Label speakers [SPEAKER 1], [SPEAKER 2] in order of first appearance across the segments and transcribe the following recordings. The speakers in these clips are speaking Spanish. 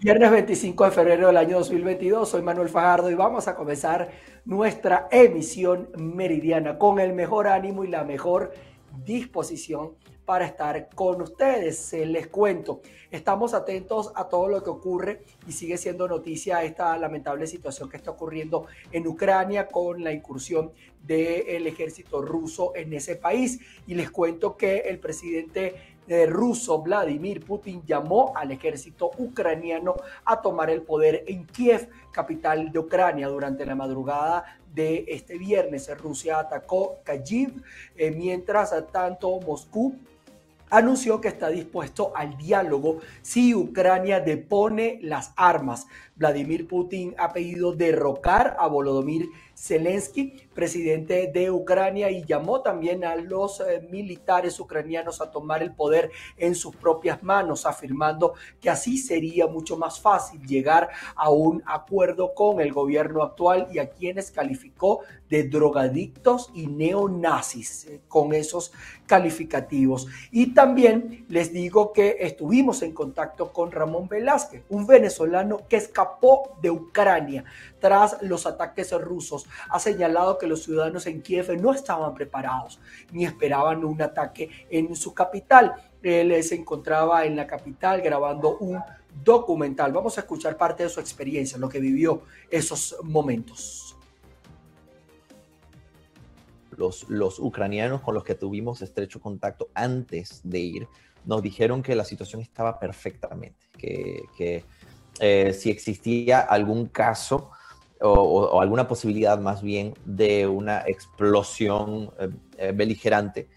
[SPEAKER 1] Viernes 25 de febrero del año 2022, soy Manuel Fajardo y vamos a comenzar nuestra emisión meridiana con el mejor ánimo y la mejor disposición para estar con ustedes. Les cuento, estamos atentos a todo lo que ocurre y sigue siendo noticia esta lamentable situación que está ocurriendo en Ucrania con la incursión del ejército ruso en ese país. Y les cuento que el presidente eh, ruso Vladimir Putin llamó al ejército ucraniano a tomar el poder en Kiev, capital de Ucrania, durante la madrugada de este viernes. Rusia atacó Kyiv, eh, mientras tanto Moscú anunció que está dispuesto al diálogo si Ucrania depone las armas. Vladimir Putin ha pedido derrocar a Volodymyr Zelensky, presidente de Ucrania, y llamó también a los eh, militares ucranianos a tomar el poder en sus propias manos, afirmando que así sería mucho más fácil llegar a un acuerdo con el gobierno actual y a quienes calificó de drogadictos y neonazis eh, con esos calificativos. Y también les digo que estuvimos en contacto con Ramón Velázquez, un venezolano que escapó de Ucrania tras los ataques rusos, ha señalado que los ciudadanos en Kiev no estaban preparados ni esperaban un ataque en su capital. Él se encontraba en la capital grabando un documental. Vamos a escuchar parte de su experiencia, lo que vivió esos momentos.
[SPEAKER 2] Los, ucranianos con los que tuvimos estrecho contacto antes de ir nos dijeron que la situación estaba perfectamente, que, que eh, si existía algún caso o, alguna posibilidad más bien de una explosión eh, eh, beligerante,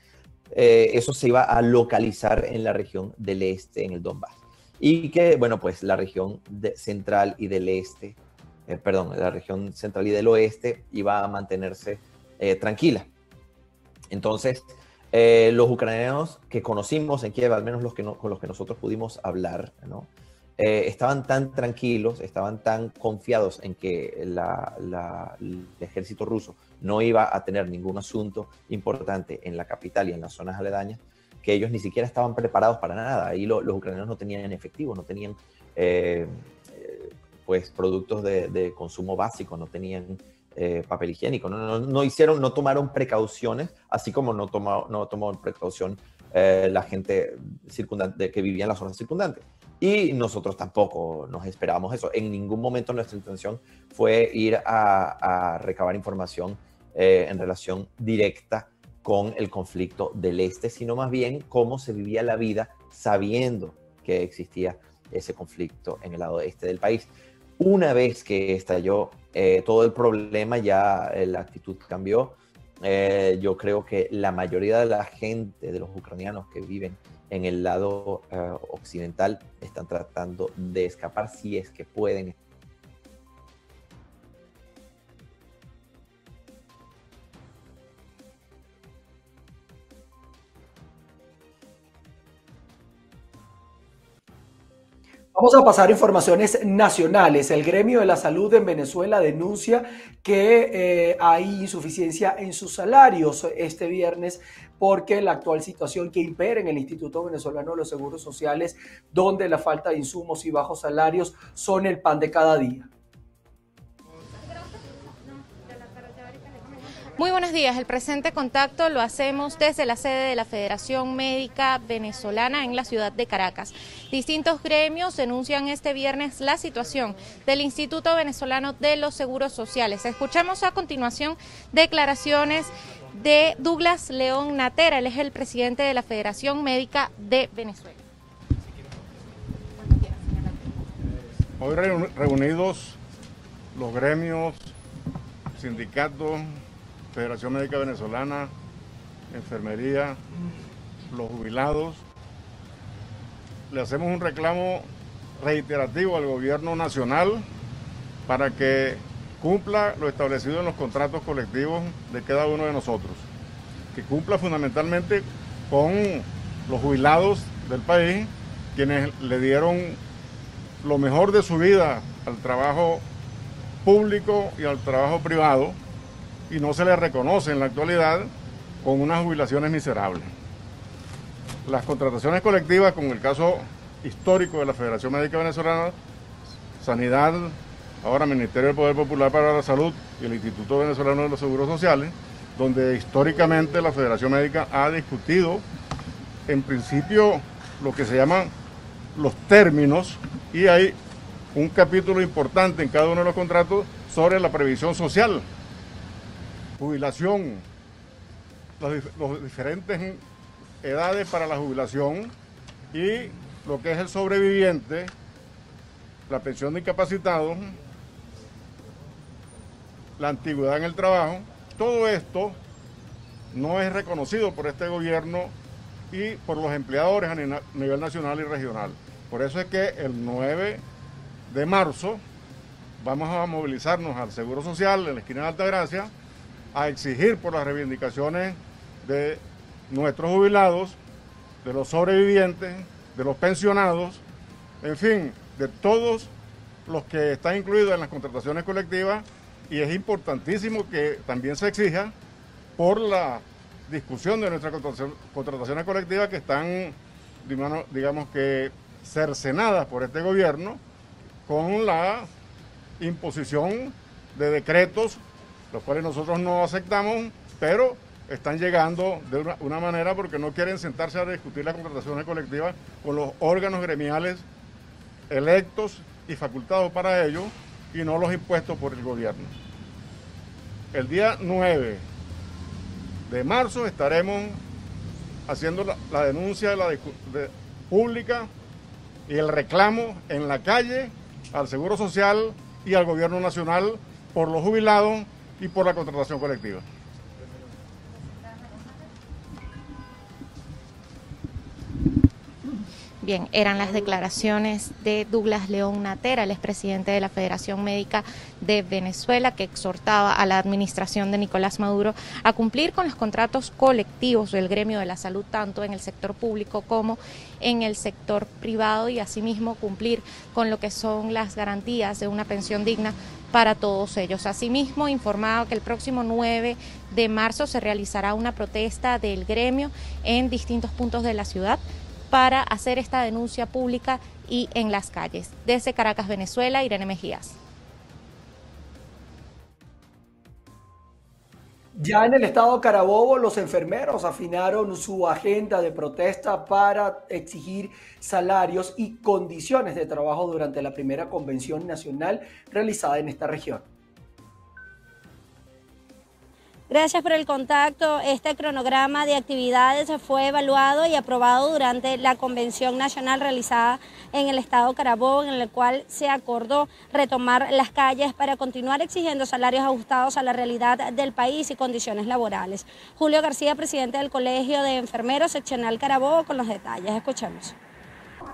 [SPEAKER 2] eh, eso se iba a localizar en la región del este, en el Donbass. Y que, bueno, pues la región central y del este, perdón, la región central y del oeste iba a mantenerse tranquila. Entonces, los ucranianos que conocimos en Kiev, al menos los que con los que nosotros pudimos hablar, ¿no? Eh, estaban tan tranquilos, estaban tan confiados en que el ejército ruso no iba a tener ningún asunto importante en la capital y en las zonas aledañas, que ellos ni siquiera estaban preparados para nada. Ahí los ucranianos no tenían efectivo, no tenían eh, eh, pues productos de, consumo básico, no tenían papel higiénico, no, hicieron, no tomaron precauciones, así como no tomó, no tomó precaución la gente circundante que vivía en las zonas circundantes. Y nosotros tampoco nos esperábamos eso. En ningún momento nuestra intención fue ir a, recabar información eh, en relación directa con el conflicto del este, sino más bien cómo se vivía la vida sabiendo que existía ese conflicto en el lado este del país. Una vez que estalló eh, todo el problema, ya eh, la actitud cambió. yo creo que la mayoría de la gente, de los ucranianos que viven en el lado eh, occidental están tratando de escapar si es que pueden
[SPEAKER 1] Vamos a pasar informaciones nacionales. El gremio de la salud en Venezuela denuncia que eh, hay insuficiencia en sus salarios este viernes porque la actual situación que impera en el Instituto Venezolano de los Seguros Sociales, donde la falta de insumos y bajos salarios son el pan de cada día.
[SPEAKER 3] Muy buenos días. El presente contacto lo hacemos desde la sede de la Federación Médica Venezolana en la ciudad de Caracas. Distintos gremios denuncian este viernes la situación del Instituto Venezolano de los Seguros Sociales. Escuchamos a continuación declaraciones de Douglas León Natera. Él es el presidente de la Federación Médica de Venezuela.
[SPEAKER 4] Hoy reunidos los gremios, sindicatos, Federación Médica Venezolana, Enfermería, los jubilados. Le hacemos un reclamo reiterativo al gobierno nacional para que cumpla lo establecido en los contratos colectivos de cada uno de nosotros, que cumpla fundamentalmente con los jubilados del país, quienes le dieron lo mejor de su vida al trabajo público y al trabajo privado y no se le reconoce en la actualidad con unas jubilaciones miserables. Las contrataciones colectivas, como el caso histórico de la Federación Médica Venezolana, Sanidad, ahora Ministerio del Poder Popular para la Salud y el Instituto Venezolano de los Seguros Sociales, donde históricamente la Federación Médica ha discutido en principio lo que se llaman los términos y hay un capítulo importante en cada uno de los contratos sobre la previsión social, jubilación, las diferentes edades para la jubilación y lo que es el sobreviviente, la pensión de incapacitados, la antigüedad en el trabajo, todo esto no es reconocido por este gobierno y por los empleadores a nivel nacional y regional. Por eso es que el 9 de marzo vamos a movilizarnos al Seguro Social en la esquina de Altagracia a exigir por las reivindicaciones de nuestros jubilados, de los sobrevivientes, de los pensionados, en fin, de todos los que están incluidos en las contrataciones colectivas y es importantísimo que también se exija por la discusión de nuestras contrataciones colectivas que están, digamos que, cercenadas por este gobierno con la imposición de decretos, los cuales nosotros no aceptamos, pero están llegando de una, manera porque no quieren sentarse a discutir las contrataciones colectivas con los órganos gremiales electos y facultados para ello y no los impuestos por el gobierno. El día 9 de marzo estaremos haciendo la, denuncia de la, pública y el reclamo en la calle al Seguro Social y al Gobierno Nacional por los jubilados y por la contratación colectiva.
[SPEAKER 3] Bien, eran las declaraciones de Douglas León Natera, el expresidente de la Federación Médica de Venezuela, que exhortaba a la administración de Nicolás Maduro a cumplir con los contratos colectivos del gremio de la salud, tanto en el sector público como en el sector privado, y asimismo cumplir con lo que son las garantías de una pensión digna para todos ellos. Asimismo, informaba que el próximo 9 de marzo se realizará una protesta del gremio en distintos puntos de la ciudad para hacer esta denuncia pública y en las calles. Desde Caracas, Venezuela, Irene Mejías.
[SPEAKER 1] Ya en el estado Carabobo, los enfermeros afinaron su agenda de protesta para exigir salarios y condiciones de trabajo durante la primera convención nacional realizada en esta región.
[SPEAKER 5] Gracias por el contacto. Este cronograma de actividades fue evaluado y aprobado durante la convención nacional realizada en el estado Carabobo, en el cual se acordó retomar las calles para continuar exigiendo salarios ajustados a la realidad del país y condiciones laborales. Julio García, presidente del Colegio de Enfermeros Seccional Carabobo, con los detalles. Escuchemos.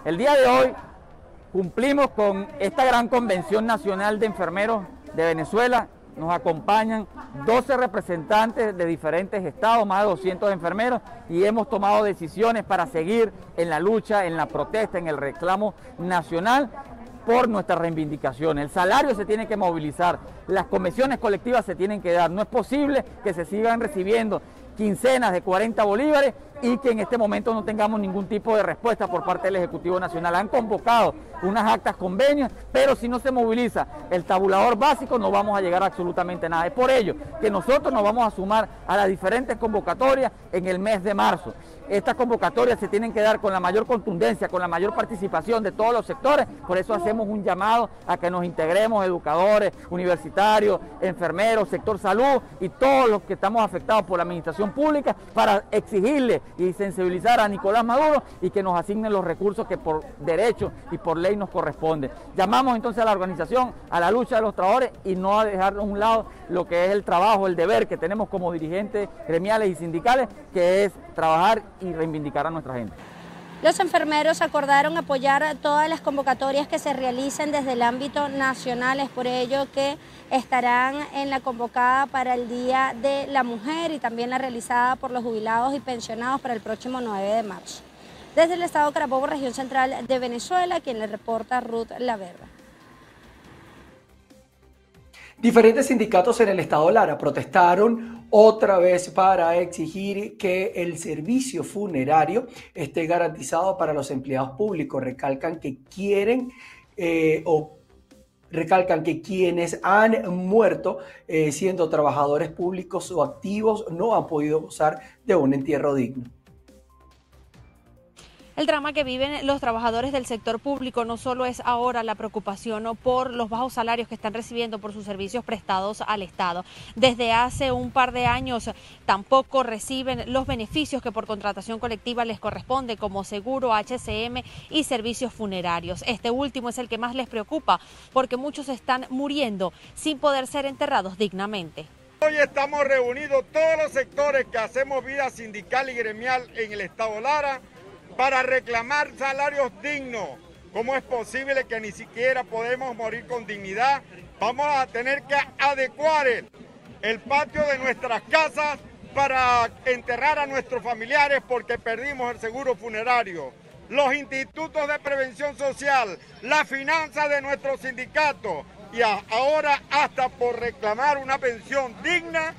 [SPEAKER 6] El día de hoy cumplimos con esta gran convención nacional de enfermeros de Venezuela nos acompañan 12 representantes de diferentes estados, más de 200 enfermeros, y hemos tomado decisiones para seguir en la lucha, en la protesta, en el reclamo nacional por nuestras reivindicaciones. El salario se tiene que movilizar, las convenciones colectivas se tienen que dar. No es posible que se sigan recibiendo quincenas de 40 bolívares y que en este momento no tengamos ningún tipo de respuesta por parte del Ejecutivo Nacional. Han convocado unas actas convenios, pero si no se moviliza el tabulador básico no vamos a llegar a absolutamente nada. Es por ello que nosotros nos vamos a sumar a las diferentes convocatorias en el mes de marzo. Estas convocatorias se tienen que dar con la mayor contundencia, con la mayor participación de todos los sectores, por eso hacemos un llamado a que nos integremos educadores, universitarios, enfermeros, sector salud y todos los que estamos afectados por la administración pública para exigirle y sensibilizar a Nicolás Maduro y que nos asignen los recursos que por derecho y por ley nos corresponden. Llamamos entonces a la organización, a la lucha de los trabajadores y no a dejar a un lado lo que es el trabajo, el deber que tenemos como dirigentes gremiales y sindicales, que es trabajar y reivindicar a nuestra gente.
[SPEAKER 5] Los enfermeros acordaron apoyar todas las convocatorias que se realicen desde el ámbito nacional, es por ello que estarán en la convocada para el Día de la Mujer y también la realizada por los jubilados y pensionados para el próximo 9 de marzo. Desde el Estado Carabobo, región central de Venezuela, quien le reporta Ruth Laverda.
[SPEAKER 1] Diferentes sindicatos en el estado Lara protestaron otra vez para exigir que el servicio funerario esté garantizado para los empleados públicos. Recalcan que quieren eh, o recalcan que quienes han muerto eh, siendo trabajadores públicos o activos no han podido gozar de un entierro digno.
[SPEAKER 3] El drama que viven los trabajadores del sector público no solo es ahora la preocupación por los bajos salarios que están recibiendo por sus servicios prestados al Estado. Desde hace un par de años tampoco reciben los beneficios que por contratación colectiva les corresponde, como seguro, HCM y servicios funerarios. Este último es el que más les preocupa porque muchos están muriendo sin poder ser enterrados dignamente.
[SPEAKER 4] Hoy estamos reunidos todos los sectores que hacemos vida sindical y gremial en el Estado Lara para reclamar salarios dignos. ¿Cómo es posible que ni siquiera podemos morir con dignidad? Vamos a tener que adecuar el, patio de nuestras casas para enterrar a nuestros familiares porque perdimos el seguro funerario. Los institutos de prevención social, la finanza de nuestros sindicatos y ahora hasta por reclamar una pensión digna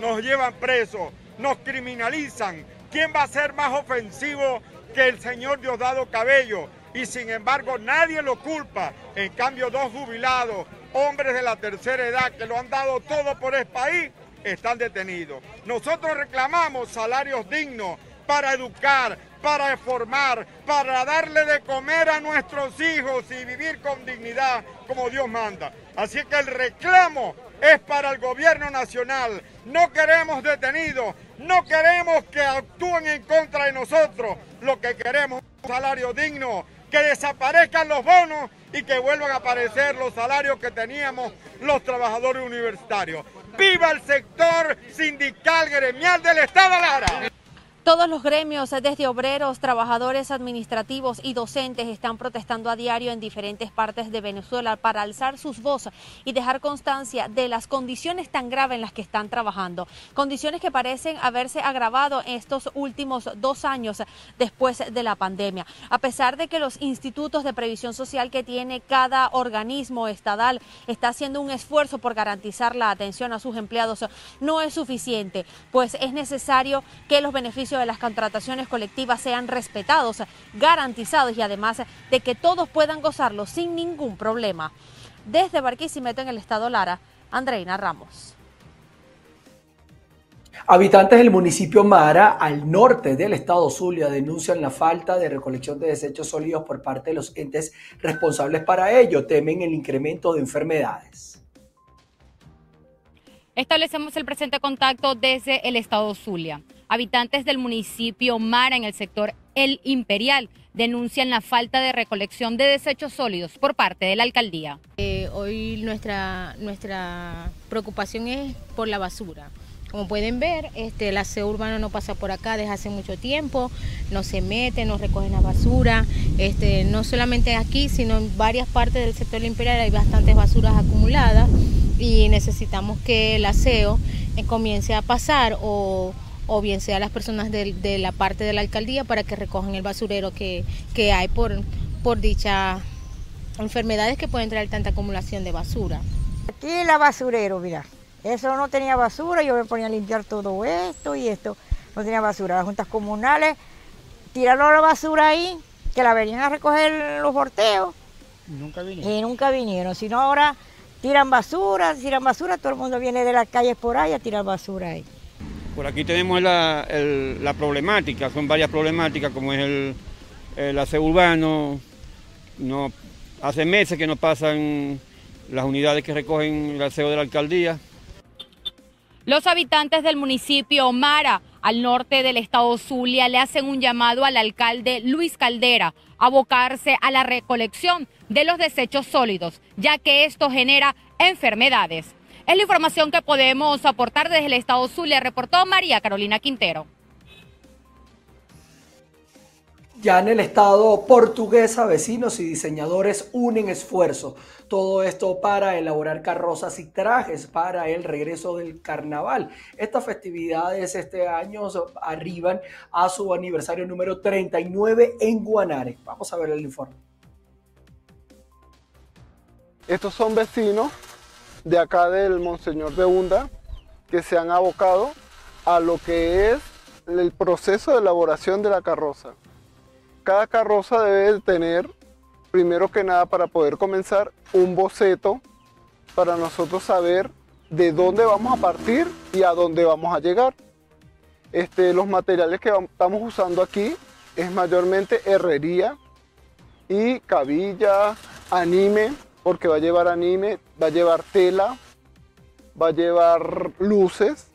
[SPEAKER 4] nos llevan presos, nos criminalizan. ¿Quién va a ser más ofensivo que el señor Diosdado Cabello y sin embargo nadie lo culpa. En cambio, dos jubilados, hombres de la tercera edad que lo han dado todo por el país, están detenidos. Nosotros reclamamos salarios dignos para educar, para formar, para darle de comer a nuestros hijos y vivir con dignidad como Dios manda. Así que el reclamo es para el gobierno nacional. No queremos detenidos, no queremos que actúen en contra de nosotros. Lo que queremos es un salario digno, que desaparezcan los bonos y que vuelvan a aparecer los salarios que teníamos los trabajadores universitarios. ¡Viva el sector sindical gremial del Estado Lara!
[SPEAKER 3] Todos los gremios, desde obreros, trabajadores administrativos y docentes, están protestando a diario en diferentes partes de Venezuela para alzar sus voces y dejar constancia de las condiciones tan graves en las que están trabajando. Condiciones que parecen haberse agravado en estos últimos dos años después de la pandemia. A pesar de que los institutos de previsión social que tiene cada organismo estatal está haciendo un esfuerzo por garantizar la atención a sus empleados, no es suficiente, pues es necesario que los beneficios de las contrataciones colectivas sean respetados, garantizados y además de que todos puedan gozarlo sin ningún problema. Desde Barquisimeto en el estado Lara, Andreina Ramos.
[SPEAKER 1] Habitantes del municipio Mara, al norte del estado Zulia, denuncian la falta de recolección de desechos sólidos por parte de los entes responsables para ello. Temen el incremento de enfermedades.
[SPEAKER 7] Establecemos el presente contacto desde el estado Zulia. Habitantes del municipio Mara en el sector El Imperial denuncian la falta de recolección de desechos sólidos por parte de la alcaldía.
[SPEAKER 8] Eh, hoy nuestra, nuestra preocupación es por la basura. Como pueden ver, este, el aseo urbano no pasa por acá desde hace mucho tiempo, no se mete, no recogen la basura, este, no solamente aquí, sino en varias partes del sector imperial hay bastantes basuras acumuladas y necesitamos que el aseo eh, comience a pasar o o bien sea las personas de, la parte de la alcaldía para que recojan el basurero que, hay por, por dichas enfermedades que pueden traer tanta acumulación de basura.
[SPEAKER 9] Aquí la basurero, mira, eso no tenía basura, yo me ponía a limpiar todo esto y esto, no tenía basura. Las juntas comunales tiraron la basura ahí, que la venían a recoger los porteos. Nunca vinieron. Y nunca vinieron, sino ahora tiran basura, tiran basura, todo el mundo viene de las calles por ahí a tirar basura ahí.
[SPEAKER 10] Por aquí tenemos la, problemática, son varias problemáticas como es el, el aseo urbano, no, hace meses que no pasan las unidades que recogen el aseo de la alcaldía.
[SPEAKER 7] Los habitantes del municipio Mara, al norte del estado Zulia, le hacen un llamado al alcalde Luis Caldera a abocarse a la recolección de los desechos sólidos, ya que esto genera enfermedades. Es la información que podemos aportar desde el estado Zulia, reportó María Carolina Quintero.
[SPEAKER 1] Ya en el estado portuguesa, vecinos y diseñadores unen esfuerzos. Todo esto para elaborar carrozas y trajes para el regreso del carnaval. Estas festividades este año arriban a su aniversario número 39 en Guanare. Vamos a ver el informe.
[SPEAKER 11] Estos son vecinos de acá del Monseñor de Hunda que se han abocado a lo que es el proceso de elaboración de la carroza. Cada carroza debe tener primero que nada para poder comenzar un boceto para nosotros saber de dónde vamos a partir y a dónde vamos a llegar. Este, los materiales que estamos usando aquí es mayormente herrería y cabilla, anime, porque va a llevar anime, va a llevar tela, va a llevar luces,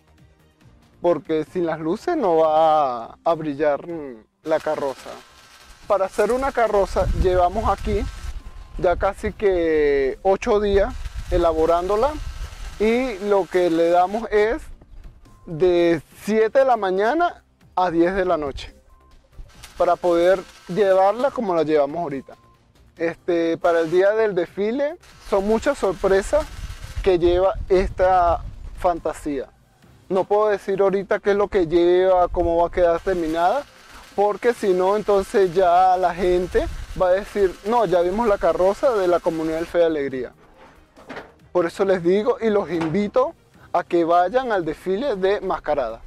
[SPEAKER 11] porque sin las luces no va a brillar la carroza. Para hacer una carroza llevamos aquí ya casi que 8 días elaborándola y lo que le damos es de 7 de la mañana a 10 de la noche para poder llevarla como la llevamos ahorita. Este, para el día del desfile son muchas sorpresas que lleva esta fantasía. No puedo decir ahorita qué es lo que lleva, cómo va a quedar terminada, porque si no, entonces ya la gente va a decir, no, ya vimos la carroza de la comunidad del Fe de Alegría. Por eso les digo y los invito a que vayan al desfile de mascarada.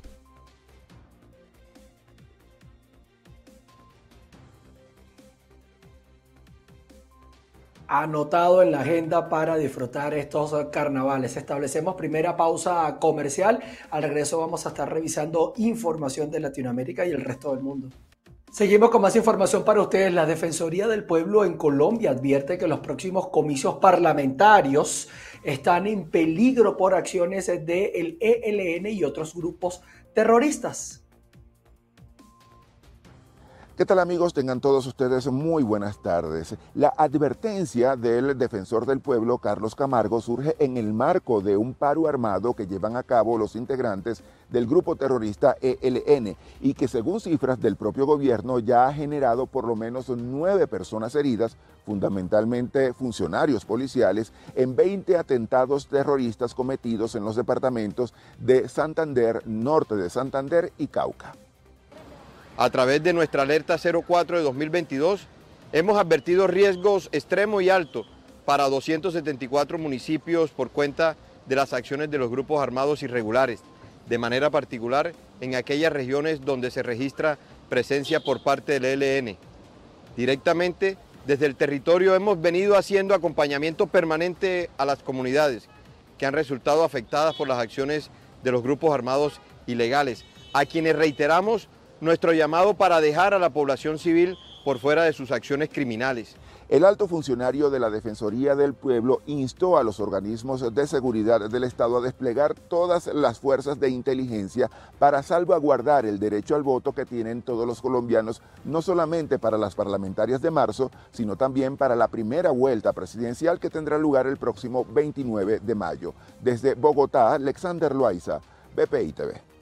[SPEAKER 1] Anotado en la agenda para disfrutar estos carnavales. Establecemos primera pausa comercial. Al regreso vamos a estar revisando información de Latinoamérica y el resto del mundo. Seguimos con más información para ustedes. La Defensoría del Pueblo en Colombia advierte que los próximos comicios parlamentarios están en peligro por acciones del ELN y otros grupos terroristas.
[SPEAKER 12] ¿Qué tal amigos? Tengan todos ustedes muy buenas tardes. La advertencia del defensor del pueblo, Carlos Camargo, surge en el marco de un paro armado que llevan a cabo los integrantes del grupo terrorista ELN y que según cifras del propio gobierno ya ha generado por lo menos nueve personas heridas, fundamentalmente funcionarios policiales, en 20 atentados terroristas cometidos en los departamentos de Santander, norte de Santander y Cauca.
[SPEAKER 13] A través de nuestra alerta 04 de 2022, hemos advertido riesgos extremos y altos para 274 municipios por cuenta de las acciones de los grupos armados irregulares, de manera particular en aquellas regiones donde se registra presencia por parte del ELN. Directamente desde el territorio hemos venido haciendo acompañamiento permanente a las comunidades que han resultado afectadas por las acciones de los grupos armados ilegales, a quienes reiteramos nuestro llamado para dejar a la población civil por fuera de sus acciones criminales.
[SPEAKER 12] El alto funcionario de la Defensoría del Pueblo instó a los organismos de seguridad del Estado a desplegar todas las fuerzas de inteligencia para salvaguardar el derecho al voto que tienen todos los colombianos, no solamente para las parlamentarias de marzo, sino también para la primera vuelta presidencial que tendrá lugar el próximo 29 de mayo. Desde Bogotá, Alexander Loaiza, BPI TV.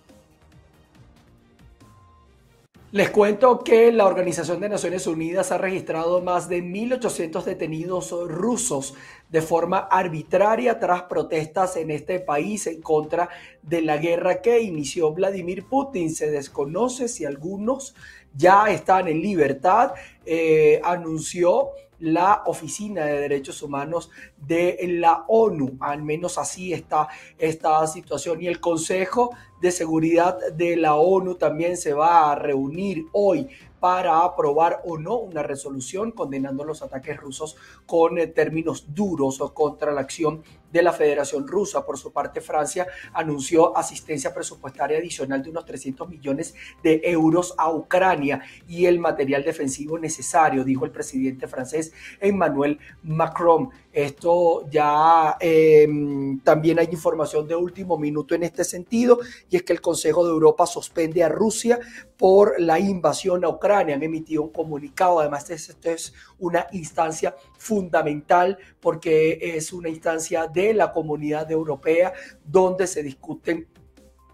[SPEAKER 1] Les cuento que la Organización de Naciones Unidas ha registrado más de 1.800 detenidos rusos de forma arbitraria tras protestas en este país en contra de la guerra que inició Vladimir Putin. Se desconoce si algunos ya están en libertad. Eh, anunció la Oficina de Derechos Humanos de la ONU. Al menos así está esta situación. Y el Consejo de Seguridad de la ONU también se va a reunir hoy para aprobar o no una resolución condenando los ataques rusos con eh, términos duros contra la acción de la Federación Rusa. Por su parte, Francia anunció asistencia presupuestaria adicional de unos 300 millones de euros a Ucrania y el material defensivo necesario, dijo el presidente francés Emmanuel Macron. Esto ya em, también hay información de último minuto en este sentido y es que el Consejo de Europa suspende a Rusia por la invasión a Ucrania. Han emitido un comunicado. Además, esto es una instancia fundamental porque es una instancia de la comunidad europea donde se discuten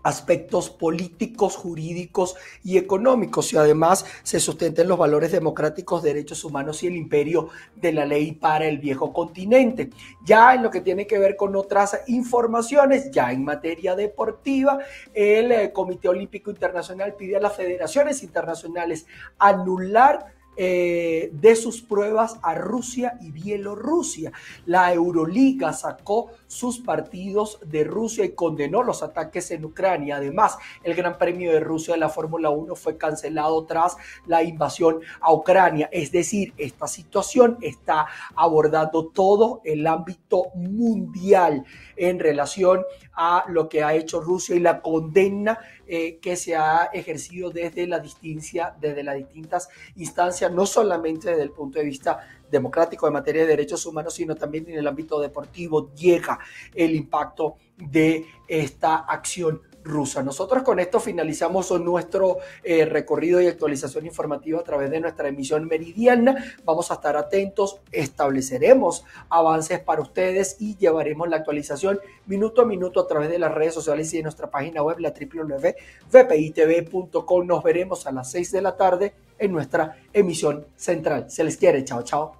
[SPEAKER 1] aspectos políticos, jurídicos y económicos y además se sustenten los valores democráticos, derechos humanos y el imperio de la ley para el viejo continente. Ya en lo que tiene que ver con otras informaciones, ya en materia deportiva, el eh, Comité Olímpico Internacional pide a las federaciones internacionales anular eh, de sus pruebas a Rusia y Bielorrusia. La Euroliga sacó sus partidos de Rusia y condenó los ataques en Ucrania. Además, el Gran Premio de Rusia de la Fórmula 1 fue cancelado tras la invasión a Ucrania. Es decir, esta situación está abordando todo el ámbito mundial en relación a lo que ha hecho Rusia y la condena eh, que se ha ejercido desde la distinción, desde las distintas instancias, no solamente desde el punto de vista democrático en materia de derechos humanos, sino también en el ámbito deportivo llega el impacto de esta acción rusa. Nosotros con esto finalizamos nuestro eh, recorrido y actualización informativa a través de nuestra emisión meridiana. Vamos a estar atentos, estableceremos avances para ustedes y llevaremos la actualización minuto a minuto a través de las redes sociales y de nuestra página web, la www.vpitv.com. Nos veremos a las 6 de la tarde en nuestra emisión central. Se les quiere. Chao, chao.